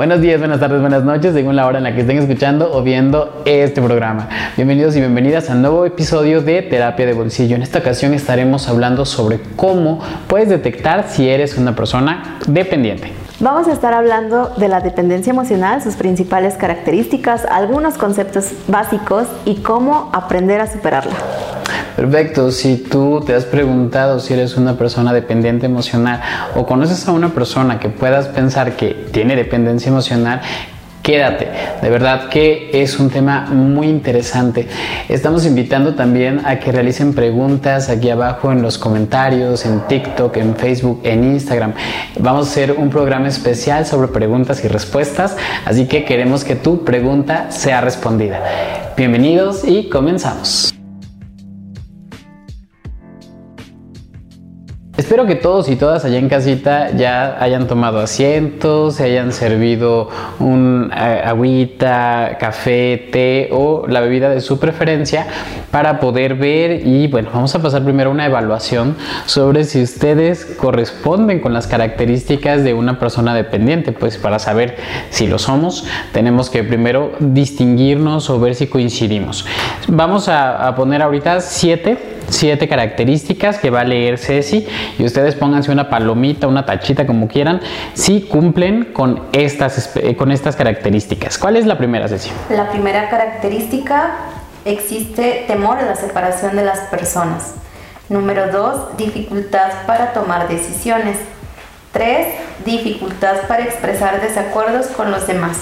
Buenos días, buenas tardes, buenas noches, según la hora en la que estén escuchando o viendo este programa. Bienvenidos y bienvenidas al nuevo episodio de Terapia de Bolsillo. En esta ocasión estaremos hablando sobre cómo puedes detectar si eres una persona dependiente. Vamos a estar hablando de la dependencia emocional, sus principales características, algunos conceptos básicos y cómo aprender a superarla. Perfecto, si tú te has preguntado si eres una persona dependiente emocional o conoces a una persona que puedas pensar que tiene dependencia emocional, quédate. De verdad que es un tema muy interesante. Estamos invitando también a que realicen preguntas aquí abajo en los comentarios, en TikTok, en Facebook, en Instagram. Vamos a hacer un programa especial sobre preguntas y respuestas, así que queremos que tu pregunta sea respondida. Bienvenidos y comenzamos. Espero que todos y todas allá en casita ya hayan tomado asientos, se hayan servido un eh, agüita, café, té o la bebida de su preferencia para poder ver y bueno, vamos a pasar primero una evaluación sobre si ustedes corresponden con las características de una persona dependiente, pues para saber si lo somos tenemos que primero distinguirnos o ver si coincidimos. Vamos a, poner ahorita siete siete características que va a leer Ceci y ustedes pónganse una palomita, una tachita como quieran, si cumplen con estas, eh, con estas características. ¿Cuál es la primera, Ceci? La primera característica, existe temor a la separación de las personas. Número dos, dificultad para tomar decisiones. Tres, dificultad para expresar desacuerdos con los demás.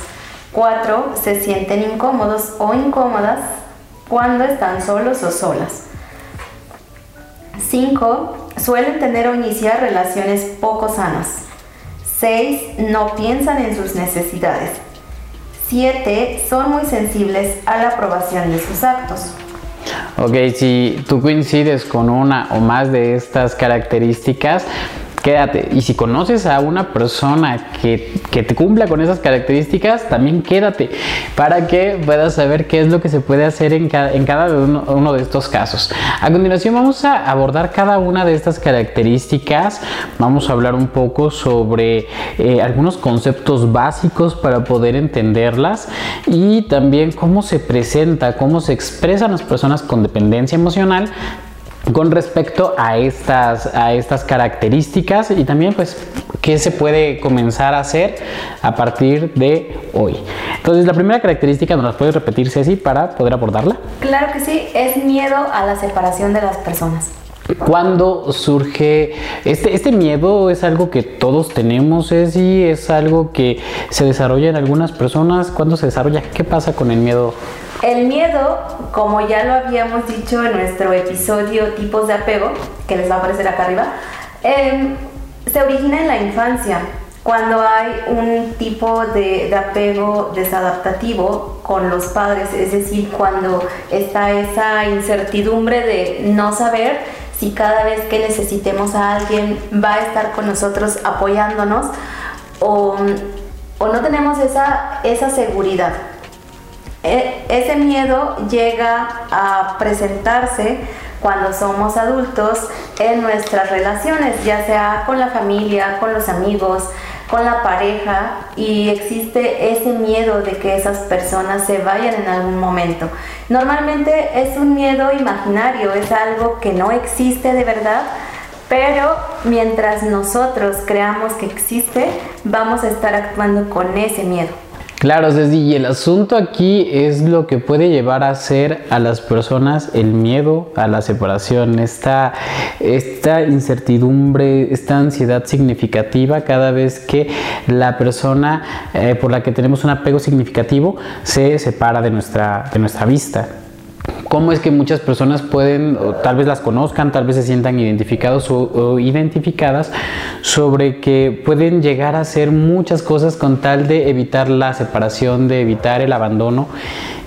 Cuatro, se sienten incómodos o incómodas cuando están solos o solas. 5. Suelen tener o iniciar relaciones poco sanas. 6. No piensan en sus necesidades. 7. Son muy sensibles a la aprobación de sus actos. Ok, si tú coincides con una o más de estas características, quédate. Y si conoces a una persona que, que, te cumpla con esas características, también quédate para que puedas saber qué es lo que se puede hacer en cada, en cada uno, de estos casos. A continuación vamos a abordar cada una de estas características. Vamos a hablar un poco sobre eh, algunos conceptos básicos para poder entenderlas y también cómo se presenta, cómo se expresan las personas con dependencia emocional con respecto a estas, a estas características y también pues qué se puede comenzar a hacer a partir de hoy. Entonces la primera característica nos la puedes repetir Ceci para poder abordarla. Claro que sí, es miedo a la separación de las personas. ¿Cuándo surge este, este miedo? ¿Es algo que todos tenemos, Ceci? ¿Es algo que se desarrolla en algunas personas? ¿Cuándo se desarrolla? ¿Qué pasa con el miedo? El miedo, como ya lo habíamos dicho en nuestro episodio tipos de apego, que les va a aparecer acá arriba, eh, se origina en la infancia, cuando hay un tipo de, de, apego desadaptativo con los padres, es decir, cuando está esa incertidumbre de no saber si cada vez que necesitemos a alguien va a estar con nosotros apoyándonos o, o no tenemos esa, esa seguridad. E, ese miedo llega a presentarse cuando somos adultos en nuestras relaciones, ya sea con la familia, con los amigos, con la pareja y existe ese miedo de que esas personas se vayan en algún momento. Normalmente es un miedo imaginario, es algo que no existe de verdad, pero mientras nosotros creamos que existe, vamos a estar actuando con ese miedo. Claro, Ceci, y el asunto aquí es lo que puede llevar a hacer a las personas el miedo a la separación, esta, esta incertidumbre, esta ansiedad significativa cada vez que la persona eh, por la que tenemos un apego significativo se separa de nuestra, de nuestra vista cómo es que muchas personas pueden, o tal vez las conozcan, tal vez se sientan identificados o, o, identificadas sobre que pueden llegar a hacer muchas cosas con tal de evitar la separación, de evitar el abandono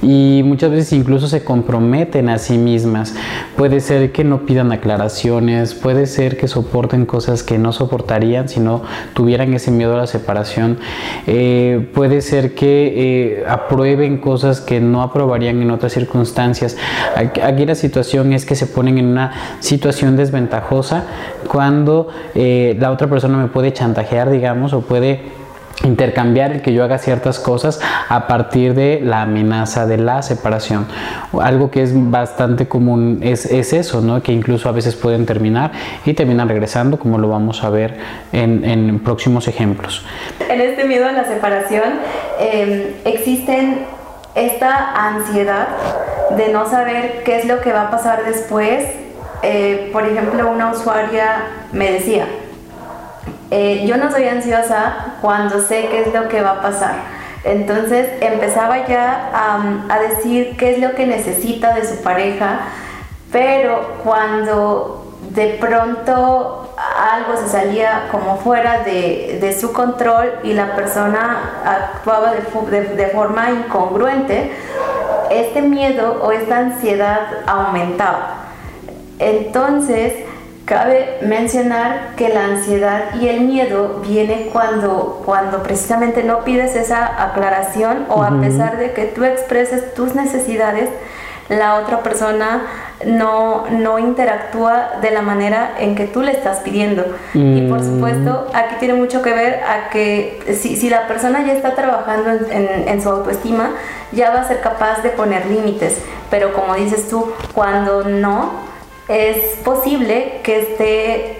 y muchas veces incluso se comprometen a sí mismas. Puede ser que no pidan aclaraciones, puede ser que soporten cosas que no soportarían si no tuvieran ese miedo a la separación, eh, puede ser que eh, aprueben cosas que no aprobarían en otras circunstancias. Aquí la situación es que se ponen en una situación desventajosa cuando eh, la otra persona me puede chantajear, digamos, o puede intercambiar el que yo haga ciertas cosas a partir de la amenaza de la separación. Algo que es bastante común es, eso, ¿no? que incluso a veces pueden terminar y terminan regresando, como lo vamos a ver en, próximos ejemplos. En este miedo a la separación em, existen esta ansiedad de no saber qué es lo que va a pasar después. Eh, por ejemplo, una usuaria me decía, eh, yo no soy ansiosa cuando sé qué es lo que va a pasar. Entonces empezaba ya a, decir qué es lo que necesita de su pareja, pero cuando de pronto algo se salía como fuera de, su control y la persona actuaba de, de forma incongruente, este miedo o esta ansiedad aumentaba. Entonces, Cabe mencionar que la ansiedad y el miedo viene cuando, cuando precisamente no pides esa aclaración o a pesar de que tú expreses tus necesidades, la otra persona no, no interactúa de la manera en que tú le estás pidiendo. Y por mm. supuesto, aquí tiene mucho que ver a que si, si la persona ya está trabajando en, en, su autoestima, ya va a ser capaz de poner límites. Pero como dices tú, cuando no, es posible que esté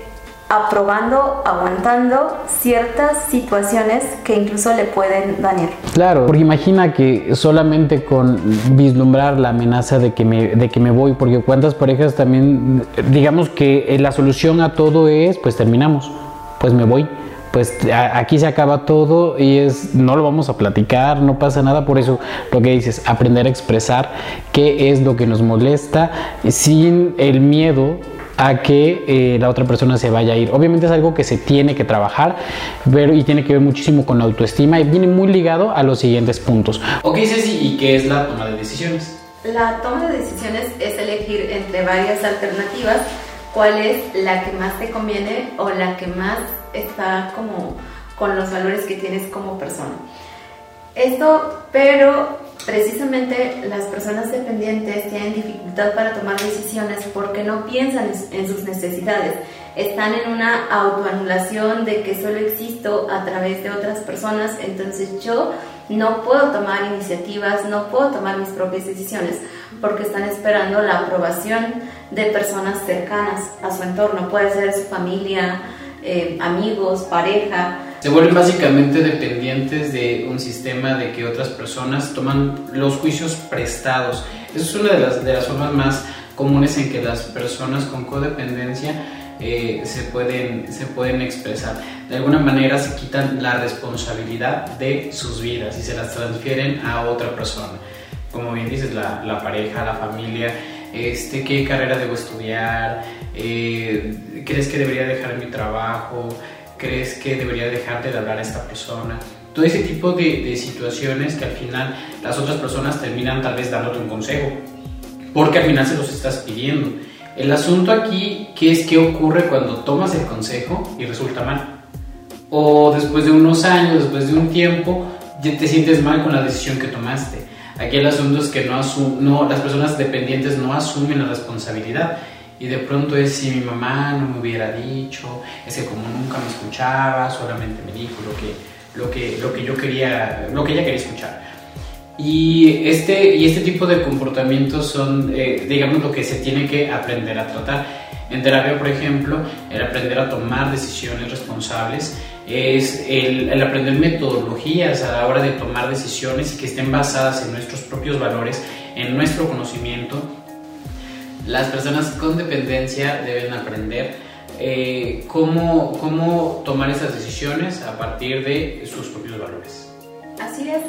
aprobando, aguantando ciertas situaciones que incluso le pueden dañar. Claro, porque imagina que solamente con vislumbrar la amenaza de que me, de que me voy, porque cuántas parejas también, digamos que la solución a todo es, pues terminamos, pues me voy pues aquí se acaba todo y es no lo vamos a platicar, no pasa nada, por eso lo que dices, aprender a expresar qué es lo que nos molesta sin el miedo a que eh, la otra persona se vaya a ir. Obviamente es algo que se tiene que trabajar pero, y tiene que ver muchísimo con la autoestima y viene muy ligado a los siguientes puntos. Ok, Ceci, ¿y qué es la toma de decisiones? La toma de decisiones es elegir entre varias alternativas cuál es la que más te conviene o la que más está como con los valores que tienes como persona. Esto, pero precisamente las personas dependientes tienen dificultad para tomar decisiones porque no piensan en sus necesidades. Están en una autoanulación de que solo existo a través de otras personas, entonces yo no puedo tomar iniciativas, no puedo tomar mis propias decisiones porque están esperando la aprobación de personas cercanas a su entorno, puede ser su familia, eh, amigos, pareja. Se vuelven básicamente dependientes de un sistema de que otras personas toman los juicios prestados. Eso es una de las, de las formas más comunes en que las personas con codependencia eh, se, pueden, se pueden expresar. De alguna manera se quitan la responsabilidad de sus vidas y se las transfieren a otra persona. Como bien dices, la, la pareja, la familia, este, qué carrera debo estudiar, eh, crees que debería dejar mi trabajo, crees que debería dejarte de hablar a esta persona. Todo ese tipo de, situaciones que al final las otras personas terminan tal vez dándote un consejo, porque al final se los estás pidiendo. El asunto aquí, ¿qué es qué ocurre cuando tomas el consejo y resulta mal? O después de unos años, después de un tiempo, ya te sientes mal con la decisión que tomaste. Aquí el asunto es que no, no las personas dependientes no asumen la responsabilidad. Y de pronto es si mi mamá no me hubiera dicho, es que como nunca me escuchaba, solamente me dijo lo que, lo que, lo que yo quería, lo que ella quería escuchar. Y este, y este tipo de comportamientos son, eh, digamos, lo que se tiene que aprender a tratar. En terapia, por ejemplo, el aprender a tomar decisiones responsables es el, el, aprender metodologías a la hora de tomar decisiones y que estén basadas en nuestros propios valores, en nuestro conocimiento. Las personas con dependencia deben aprender eh, cómo, cómo tomar esas decisiones a partir de sus propios valores. Así es.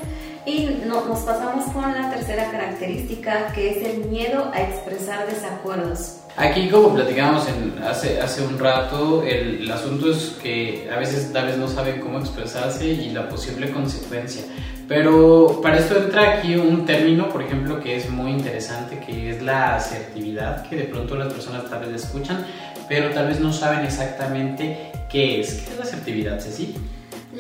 Y nos pasamos con la tercera característica, que es el miedo a expresar desacuerdos. Aquí, como platicamos hace, hace un rato, el, asunto es que a veces tal vez no saben cómo expresarse y la posible consecuencia. Pero para esto entra aquí un término, por ejemplo, que es muy interesante, que es la asertividad, que de pronto las personas tal vez escuchan, pero tal vez no saben exactamente qué es. ¿Qué es la asertividad, Ceci?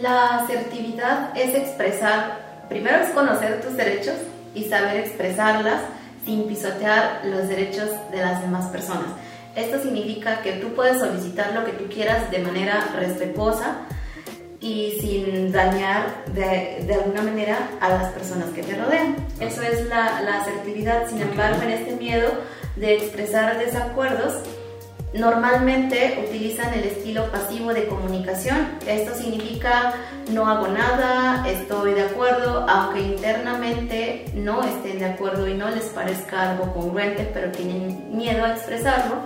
La asertividad es expresar primero es conocer tus derechos y saber expresarlas sin pisotear los derechos de las demás personas. Esto significa que tú puedes solicitar lo que tú quieras de manera respetuosa y sin dañar de, de, alguna manera a las personas que te rodean. Eso es la, la asertividad. Sin embargo, en este miedo de expresar desacuerdos, normalmente utilizan el estilo pasivo de comunicación. Esto significa no hago nada, estoy de acuerdo, aunque internamente no estén de acuerdo y no les parezca algo congruente, pero tienen miedo a expresarlo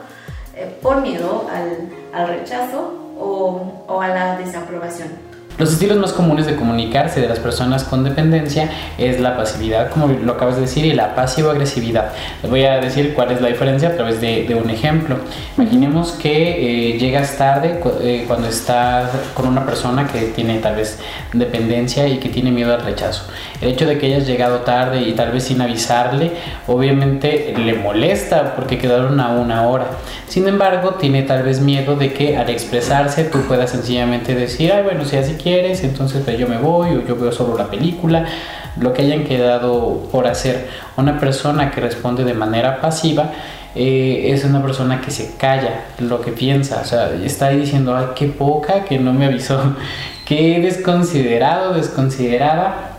eh, por miedo al, al rechazo o, o a la desaprobación. Los estilos más comunes de comunicarse de las personas con dependencia es la pasividad, como lo acabas de decir, y la pasivo-agresividad. Les voy a decir cuál es la diferencia a través de, un ejemplo. Imaginemos que eh, llegas tarde eh, cuando estás con una persona que tiene tal vez dependencia y que tiene miedo al rechazo. El hecho de que hayas llegado tarde y tal vez sin avisarle, obviamente le molesta porque quedaron a una hora. Sin embargo, tiene tal vez miedo de que al expresarse tú puedas sencillamente decir, ay, bueno, si así quieres, entonces pues, yo me voy o yo veo solo la película, lo que hayan quedado por hacer. Una persona que responde de manera pasiva eh, es una persona que se calla lo que piensa, o sea, está ahí diciendo, ay, qué poca, que no me avisó, qué desconsiderado, desconsiderada.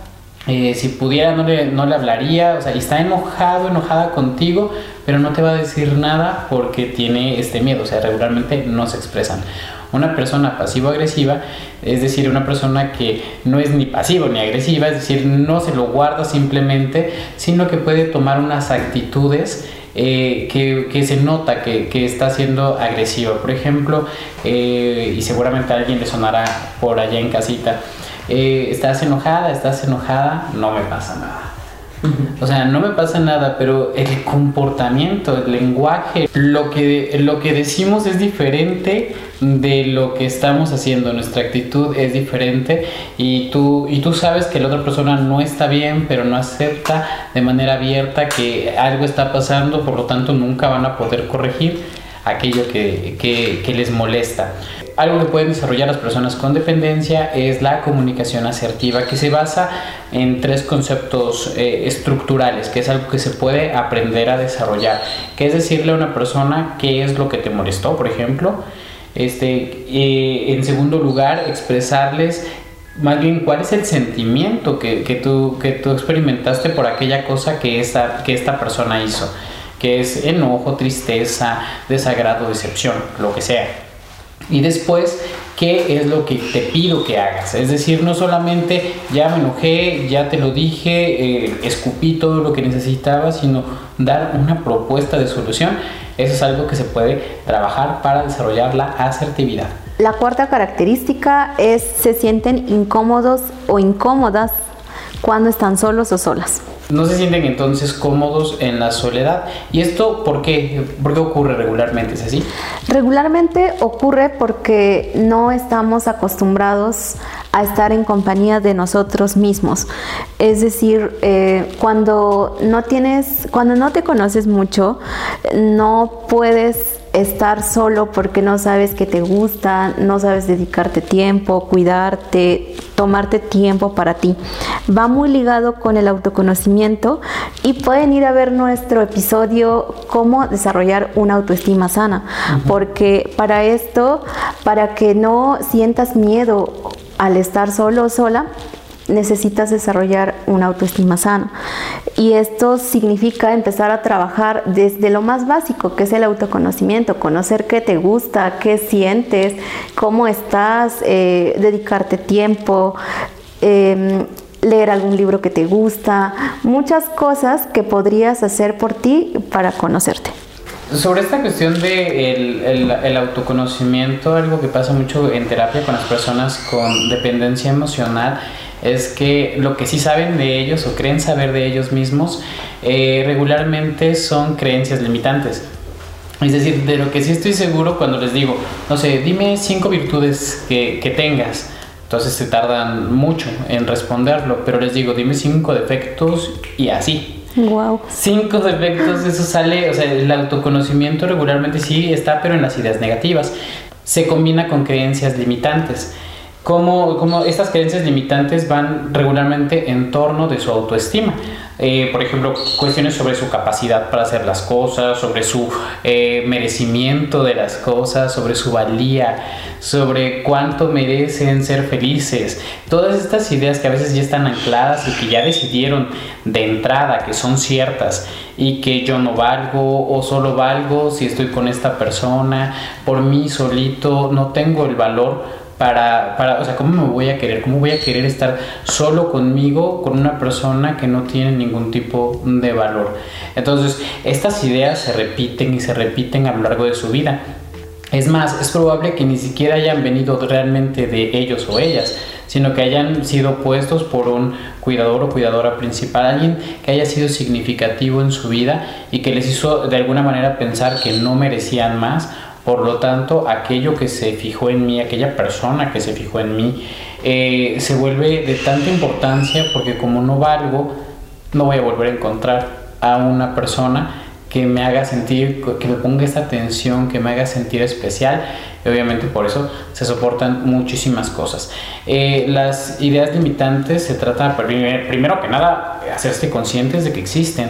Eh, si pudiera no le, no le hablaría, o sea, está enojado, enojada contigo, pero no te va a decir nada porque tiene este miedo, o sea, regularmente no se expresan. Una persona pasivo-agresiva, es decir, una persona que no es ni pasivo ni agresiva, es decir, no se lo guarda simplemente, sino que puede tomar unas actitudes eh, que, se nota que, está siendo agresiva. Por ejemplo, eh, y seguramente a alguien le sonará por allá en casita, eh, estás enojada, estás enojada, no me pasa nada o sea, no me pasa nada, pero el comportamiento, el lenguaje, lo que, lo que decimos es diferente de lo que estamos haciendo, nuestra actitud es diferente y tú, y tú sabes que la otra persona no está bien, pero no acepta de manera abierta que algo está pasando, por lo tanto nunca van a poder corregir aquello que, que les molesta. Algo que pueden desarrollar las personas con dependencia es la comunicación asertiva, que se basa en tres conceptos eh, estructurales, que es algo que se puede aprender a desarrollar, que es decirle a una persona qué es lo que te molestó, por ejemplo. Este, eh, en segundo lugar, expresarles más bien cuál es el sentimiento que, tú, que tú experimentaste por aquella cosa que esta, que esta persona hizo, que es enojo, tristeza, desagrado, decepción, lo que sea y después qué es lo que te pido que hagas. Es decir, no solamente ya me enojé, ya te lo dije, eh, escupí todo lo que necesitaba, sino dar una propuesta de solución. Eso es algo que se puede trabajar para desarrollar la asertividad. La cuarta característica es se sienten incómodos o incómodas cuando están solos o solas. No se sienten entonces cómodos en la soledad. ¿Y esto por qué? ¿Por qué ocurre regularmente? ¿Es así? Regularmente ocurre porque no estamos acostumbrados a estar en compañía de nosotros mismos. Es decir, eh, cuando no tienes, cuando no te conoces mucho, no puedes estar solo porque no sabes que te gusta, no sabes dedicarte tiempo, cuidarte, tomarte tiempo para ti. Va muy ligado con el autoconocimiento y pueden ir a ver nuestro episodio cómo desarrollar una autoestima sana, porque para esto, para que no sientas miedo al estar solo o sola, necesitas desarrollar una autoestima sana. Y esto significa empezar a trabajar desde lo más básico, que es el autoconocimiento, conocer qué te gusta, qué sientes, cómo estás, eh, dedicarte tiempo. Em, leer algún libro que te gusta, muchas cosas que podrías hacer por ti para conocerte. Sobre esta cuestión de el, autoconocimiento, algo que pasa mucho en terapia con las personas con dependencia emocional, es que lo que sí saben de ellos o creen saber de ellos mismos eh, regularmente son creencias limitantes. Es decir, de lo que sí estoy seguro cuando les digo, no sé, dime cinco virtudes que, que tengas. Entonces se tardan mucho en responderlo, pero les digo, dime cinco defectos y así. Wow. Cinco defectos, eso sale, o sea, el autoconocimiento regularmente sí está, pero en las ideas negativas. Se combina con creencias limitantes. Cómo, estas creencias limitantes van regularmente en torno de su autoestima. Eh, por ejemplo, cuestiones sobre su capacidad para hacer las cosas, sobre su eh, merecimiento de las cosas, sobre su valía, sobre cuánto merecen ser felices. Todas estas ideas que a veces ya están ancladas y que ya decidieron de entrada que son ciertas y que yo no valgo o solo valgo si estoy con esta persona, por mí solito no tengo el valor para, para, o sea, ¿cómo me voy a querer? ¿Cómo voy a querer estar solo conmigo, con una persona que no tiene ningún tipo de valor? Entonces, estas ideas se repiten y se repiten a lo largo de su vida. Es más, es probable que ni siquiera hayan venido realmente de ellos o ellas, sino que hayan sido puestos por un cuidador o cuidadora principal, alguien que haya sido significativo en su vida y que les hizo de alguna manera pensar que no merecían más por lo tanto, aquello que se fijó en mí, aquella persona que se fijó en mí, eh, se vuelve de tanta importancia porque como no valgo, no voy a volver a encontrar a una persona que me haga sentir, que me ponga esta atención, que me haga sentir especial. Y obviamente por eso se soportan muchísimas cosas. Eh, las ideas limitantes se trata, primero que nada, hacerse conscientes de que existen,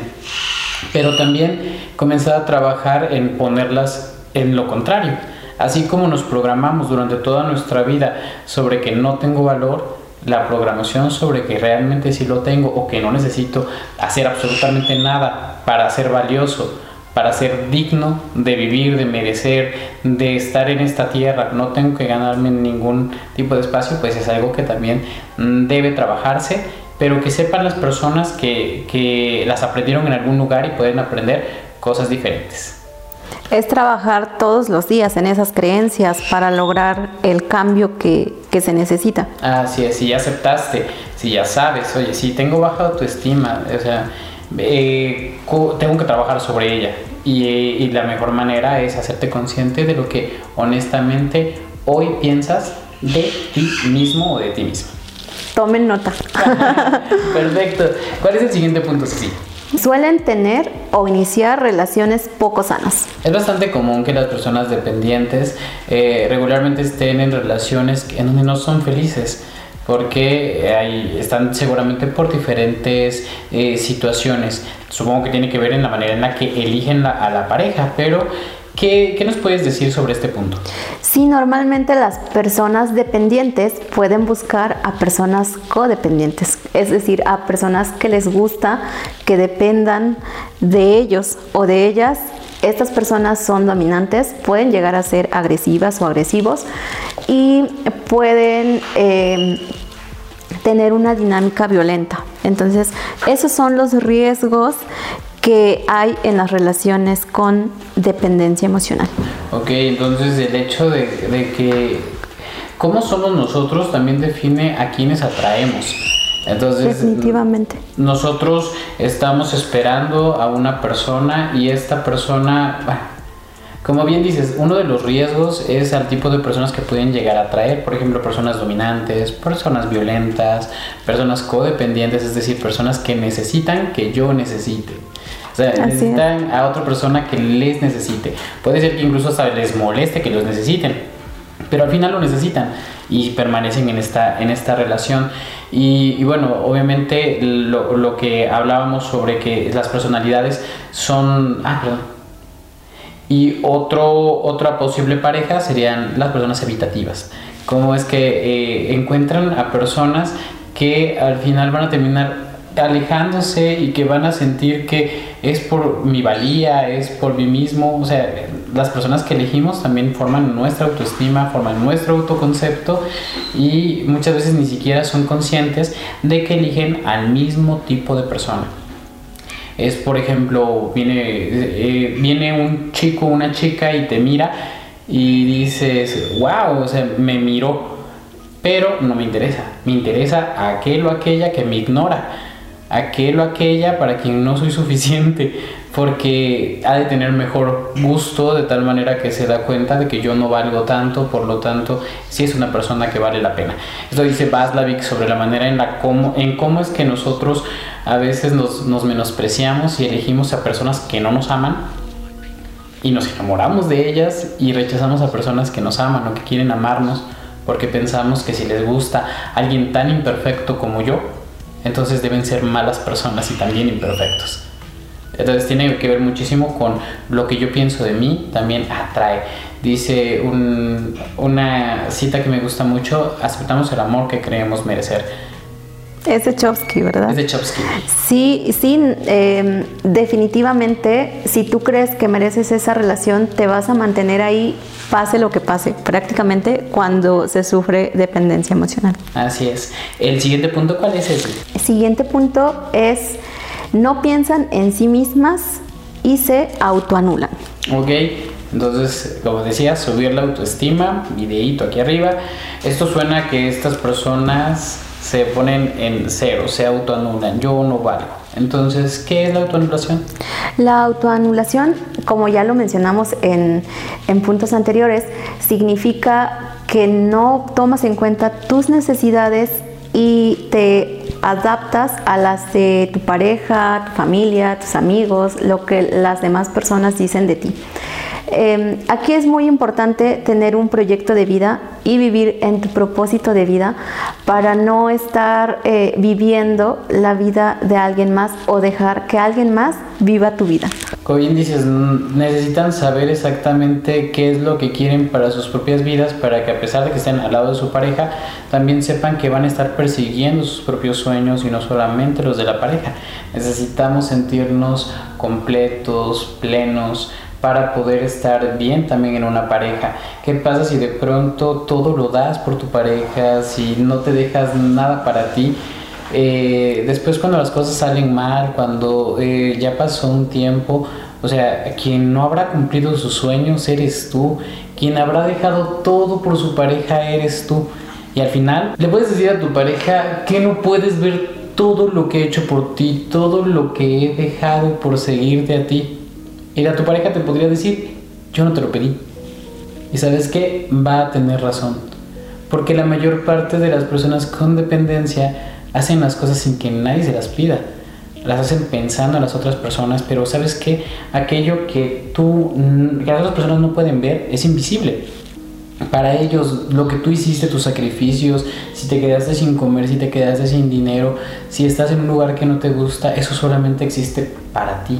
pero también comenzar a trabajar en ponerlas en lo contrario. Así como nos programamos durante toda nuestra vida sobre que no tengo valor, la programación sobre que realmente sí lo tengo o que no necesito hacer absolutamente nada para ser valioso, para ser digno de vivir, de merecer, de estar en esta tierra, no tengo que ganarme ningún tipo de espacio, pues es algo que también mm, debe trabajarse, pero que sepan las personas que, que las aprendieron en algún lugar y pueden aprender cosas diferentes. Es trabajar todos los días en esas creencias para lograr el cambio que, se necesita. Así es, si ya aceptaste, si ya sabes, oye, si tengo baja autoestima, o sea, eh, tengo que trabajar sobre ella. Y, y la mejor manera es hacerte consciente de lo que honestamente hoy piensas de ti mismo o de ti mismo. Tomen nota. Perfecto. ¿Cuál es el siguiente punto, sí suelen tener o iniciar relaciones poco sanas. Es bastante común que las personas dependientes eh, regularmente estén en relaciones en donde no son felices porque ahí están seguramente por diferentes eh, situaciones. Supongo que tiene que ver en la manera en la que eligen a la pareja, pero ¿Qué, nos puedes decir sobre este punto? Sí, normalmente las personas dependientes pueden buscar a personas codependientes, es decir, a personas que les gusta que dependan de ellos o de ellas. Estas personas son dominantes, pueden llegar a ser agresivas o agresivos y pueden eh, tener una dinámica violenta. Entonces, esos son los riesgos que hay en las relaciones con dependencia emocional. Ok, entonces el hecho de, que cómo somos nosotros también define a quienes atraemos. Entonces, definitivamente. Nosotros estamos esperando a una persona y esta persona, bueno, como bien dices, uno de los riesgos es al tipo de personas que pueden llegar a atraer, por ejemplo, personas dominantes, personas violentas, personas codependientes, es decir, personas que necesitan que yo necesite. O sea, necesitan a otra persona que les necesite. Puede ser que incluso hasta les moleste que los necesiten, pero al final lo necesitan y permanecen en esta, en esta relación. Y, bueno, obviamente lo, lo, que hablábamos sobre que las personalidades son... Ah, perdón. Y otro, otra posible pareja serían las personas evitativas. Cómo es que eh, encuentran a personas que al final van a terminar alejándose y que van a sentir que es por mi valía, es por mí mismo. O sea, las personas que elegimos también forman nuestra autoestima, forman nuestro autoconcepto y muchas veces ni siquiera son conscientes de que eligen al mismo tipo de persona. Es, por ejemplo, viene, eh, viene un chico, una chica y te mira y dices, wow, o sea, me miró, pero no me interesa. Me interesa aquel o aquella que me ignora aquel o aquella para quien no soy suficiente, porque ha de tener mejor gusto de tal manera que se da cuenta de que yo no valgo tanto, por lo tanto, sí es una persona que vale la pena. Esto dice Baslavik sobre la manera en, la cómo, en cómo es que nosotros a veces nos, nos menospreciamos y elegimos a personas que no nos aman y nos enamoramos de ellas y rechazamos a personas que nos aman o que quieren amarnos porque pensamos que si les gusta alguien tan imperfecto como yo, entonces deben ser malas personas y también imperfectos. Entonces tiene que ver muchísimo con lo que yo pienso de mí, también atrae. Dice una cita que me gusta mucho, aceptamos el amor que creemos merecer. Es de Chomsky, ¿verdad? Es de Chomsky. Sí, sí, em, definitivamente, si tú crees que mereces esa relación, te vas a mantener ahí, pase lo que pase, prácticamente cuando se sufre dependencia emocional. Así es. El siguiente punto, ¿cuál es ese? El siguiente punto es, no piensan en sí mismas y se autoanulan. Ok. Entonces, como decía, subir la autoestima, videíto aquí arriba. Esto suena que estas personas se ponen en cero, se autoanulan, yo no valgo. Entonces, ¿qué es la autoanulación? La autoanulación, como ya lo mencionamos en, en puntos anteriores, significa que no tomas en cuenta tus necesidades y te adaptas a las de tu pareja, tu familia, tus amigos, lo que las demás personas dicen de ti. Em, aquí es muy importante tener un proyecto de vida y vivir en tu propósito de vida para no estar eh, viviendo la vida de alguien más o dejar que alguien más viva tu vida. Como bien dices, necesitan saber exactamente qué es lo que quieren para sus propias vidas para que a pesar de que estén al lado de su pareja, también sepan que van a estar persiguiendo sus propios sueños y no solamente los de la pareja. Necesitamos sentirnos completos, plenos, para poder estar bien también en una pareja. ¿Qué pasa si de pronto todo lo das por tu pareja, si no te dejas nada para ti? Eh, después cuando las cosas salen mal, cuando eh, ya pasó un tiempo, o sea, quien no habrá cumplido sus sueños eres tú, quien habrá dejado todo por su pareja eres tú. Y al final le puedes decir a tu pareja que no puedes ver todo lo que he hecho por ti, todo lo que he dejado por seguirte a ti. Y tu pareja te podría decir, yo no te lo pedí. Y sabes qué, va a tener razón. Porque la mayor parte de las personas con dependencia hacen las cosas sin que nadie se las pida. Las hacen pensando a las otras personas, pero sabes qué, aquello que tú, que las otras personas no pueden ver, es invisible. Para ellos, lo que tú hiciste, tus sacrificios, si te quedaste sin comer, si te quedaste sin dinero, si estás en un lugar que no te gusta, eso solamente existe para ti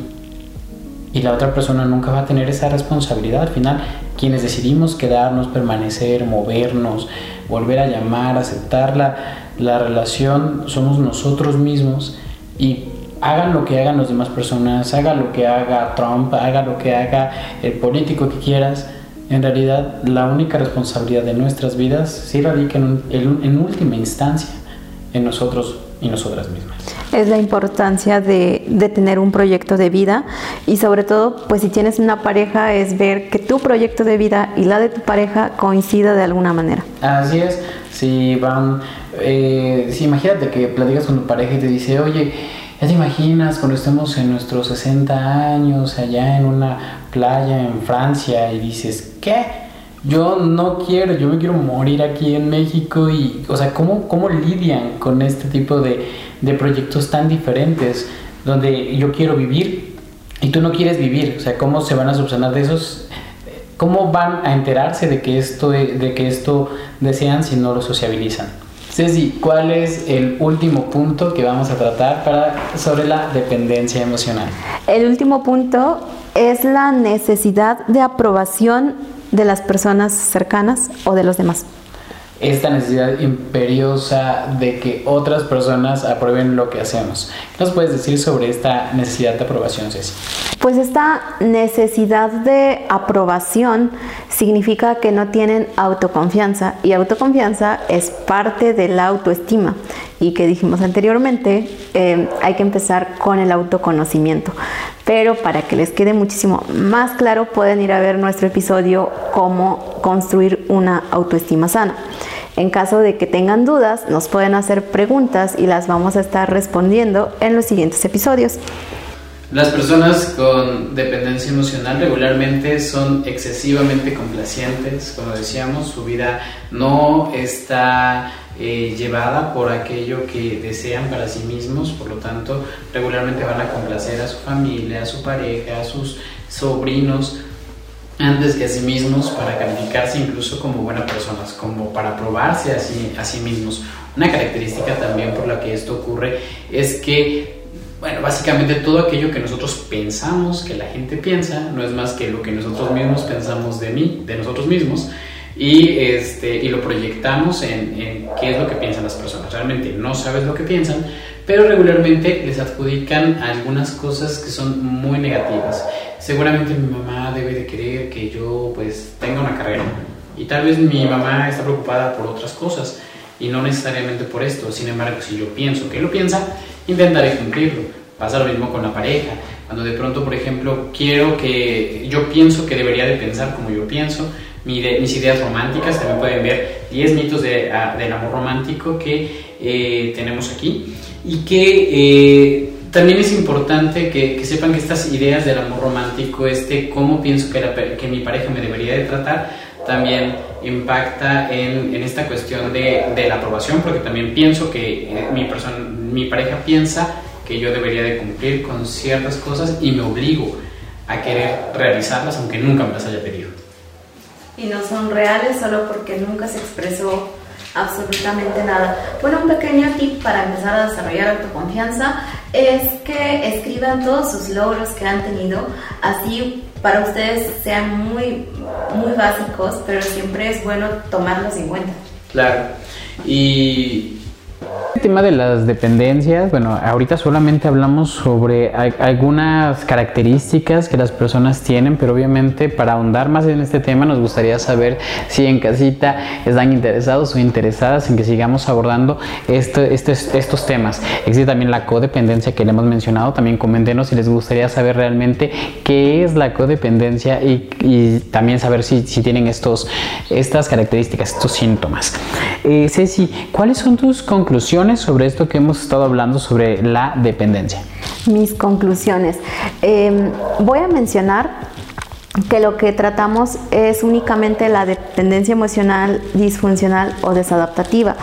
y la otra persona nunca va a tener esa responsabilidad. Al final, quienes decidimos quedarnos, permanecer, movernos, volver a llamar, aceptar la, la relación, somos nosotros mismos y hagan lo que hagan las demás personas, haga lo que haga Trump, haga lo que haga el político que quieras. En realidad, la única responsabilidad de nuestras vidas sí radica en, en última instancia en nosotros y nosotras mismas es la importancia de, tener un proyecto de vida y sobre todo, pues si tienes una pareja, es ver que tu proyecto de vida y la de tu pareja coincida de alguna manera. Así es, si van, eh, si imagínate que platicas con tu pareja y te dice, oye, ¿ya te imaginas cuando estemos en nuestros 60 años allá en una playa en Francia y dices, ¿qué? Yo no quiero, yo me quiero morir aquí en México y, o sea, ¿cómo, cómo lidian con este tipo de, de proyectos tan diferentes donde yo quiero vivir y tú no quieres vivir? O sea, ¿cómo se van a subsanar de esos? ¿Cómo van a enterarse de que esto, de que esto desean si no lo sociabilizan? Ceci, ¿cuál es el último punto que vamos a tratar para, sobre la dependencia emocional? El último punto es la necesidad de aprobación de las personas cercanas o de los demás. Esta necesidad imperiosa de que otras personas aprueben lo que hacemos. ¿Qué nos puedes decir sobre esta necesidad de aprobación, Ceci? Pues esta necesidad de aprobación significa que no tienen autoconfianza y autoconfianza es parte de la autoestima y que dijimos anteriormente, eh, hay que empezar con el autoconocimiento. Pero para que les quede muchísimo más claro, pueden ir a ver nuestro episodio Cómo construir una autoestima sana. En caso de que tengan dudas, nos pueden hacer preguntas y las vamos a estar respondiendo en los siguientes episodios. Las personas con dependencia emocional regularmente son excesivamente complacientes, como decíamos, su vida no está eh, llevada por aquello que desean para sí mismos, por lo tanto regularmente van a complacer a su familia, a su pareja, a sus sobrinos antes que a sí mismos para calificarse incluso como buenas personas, como para probarse a sí, a sí mismos. Una característica también por la que esto ocurre es que, bueno, básicamente todo aquello que nosotros pensamos, que la gente piensa, no es más que lo que nosotros mismos pensamos de mí, de nosotros mismos, y, este, y lo proyectamos en, en qué es lo que piensan las personas. Realmente no sabes lo que piensan, pero regularmente les adjudican algunas cosas que son muy negativas. Seguramente mi mamá debe de querer que yo pues tenga una carrera y tal vez mi mamá está preocupada por otras cosas y no necesariamente por esto. Sin embargo, si yo pienso que lo piensa, intentaré cumplirlo. Pasa lo mismo con la pareja. Cuando de pronto, por ejemplo, quiero que yo pienso que debería de pensar como yo pienso, mis ideas románticas, también pueden ver 10 mitos de, ah, del amor romántico que eh, tenemos aquí y que eh, también es importante que, sepan que estas ideas del amor romántico, este cómo pienso que, que mi pareja me debería de tratar, también impacta en, en esta cuestión de, de, la aprobación, porque también pienso que eh, mi, persona, mi pareja piensa que yo debería de cumplir con ciertas cosas y me obligo a querer realizarlas aunque nunca me las haya pedido. Y no son reales solo porque nunca se expresó absolutamente nada. Bueno, un pequeño tip para empezar a desarrollar autoconfianza es que escriban todos sus logros que han tenido, así para ustedes sean muy, muy básicos, pero siempre es bueno tomarlos en cuenta. Claro. Y el tema de las dependencias, bueno, ahorita solamente hablamos sobre algunas características que las personas tienen, pero obviamente para ahondar más en este tema nos gustaría saber si en casita están interesados o interesadas en que sigamos abordando este, estos temas. Existe también la codependencia que le hemos mencionado, también coméntenos si les gustaría saber realmente qué es la codependencia y, también saber si, tienen estos, estas características, estos síntomas. Eh, Ceci, ¿cuáles son tus conclusiones? Sobre esto que hemos estado hablando sobre la dependencia. Mis conclusiones. Em, voy a mencionar que lo que tratamos es únicamente la dependencia emocional disfuncional o desadaptativa.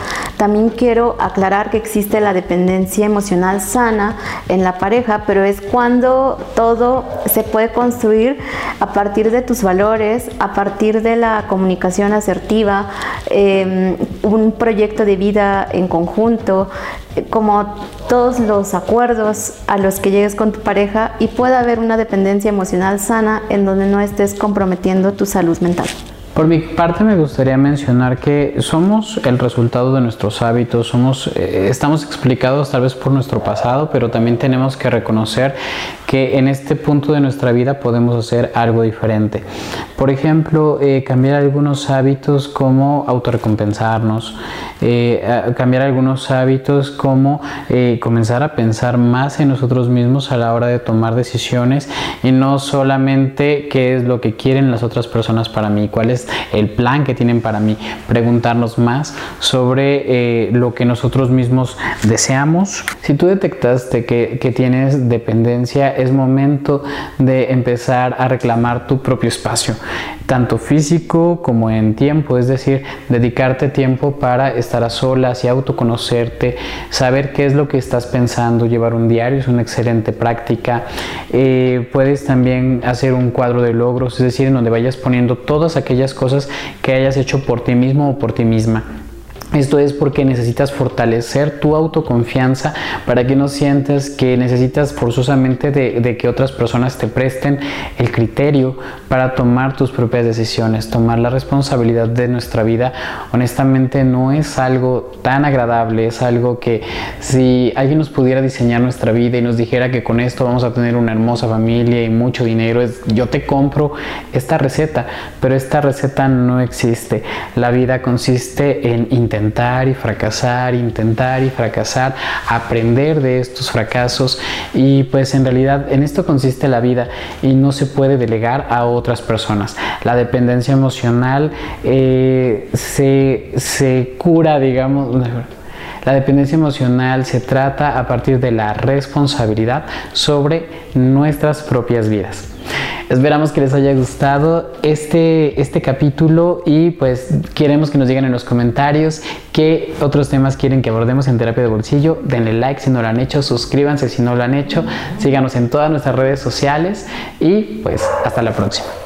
También quiero aclarar que existe la dependencia emocional sana en la pareja, pero es cuando todo se puede construir a partir de tus valores, a partir de la comunicación asertiva, em, un proyecto de vida en conjunto, como todos los acuerdos a los que llegues con tu pareja y puede haber una dependencia emocional sana en donde no estés comprometiendo tu salud mental. Por mi parte me gustaría mencionar que somos el resultado de nuestros hábitos, somos, eh, estamos explicados tal vez por nuestro pasado, pero también tenemos que reconocer que en este punto de nuestra vida podemos hacer algo diferente. Por ejemplo, eh, cambiar algunos hábitos como autorrecompensarnos, eh, cambiar algunos hábitos como comenzar a pensar más en nosotros mismos a la hora de tomar decisiones y no solamente qué es lo que quieren las otras personas para mí, cuál es el plan que tienen para mí, preguntarnos más sobre eh, lo que nosotros mismos deseamos. Si tú detectaste que, que tienes dependencia, es momento de empezar a reclamar tu propio espacio, tanto físico como en tiempo, es decir, dedicarte tiempo para estar a solas y autoconocerte, saber qué es lo que estás pensando, llevar un diario es una excelente práctica. Eh, puedes también hacer un cuadro de logros, es decir, en donde vayas poniendo todas aquellas cosas que hayas hecho por ti mismo o por ti misma. Esto es porque necesitas fortalecer tu autoconfianza para que no sientas que necesitas forzosamente de, que otras personas te presten el criterio para tomar tus propias decisiones. Tomar la responsabilidad de nuestra vida honestamente no es algo tan agradable, es algo que si alguien nos pudiera diseñar nuestra vida y nos dijera que con esto vamos a tener una hermosa familia y mucho dinero, es, yo te compro esta receta, pero esta receta no existe. La vida consiste en intentar intentar y fracasar, intentar y fracasar, aprender de estos fracasos y pues en realidad en esto consiste la vida y no se puede delegar a otras personas. La dependencia emocional eh, se, se cura, digamos, la dependencia emocional se trata a partir de la responsabilidad sobre nuestras propias vidas. Esperamos que les haya gustado este, este capítulo y pues queremos que nos digan en los comentarios qué otros temas quieren que abordemos en terapia de bolsillo. Denle like si no lo han hecho, suscríbanse si no lo han hecho, síganos en todas nuestras redes sociales y pues hasta la próxima.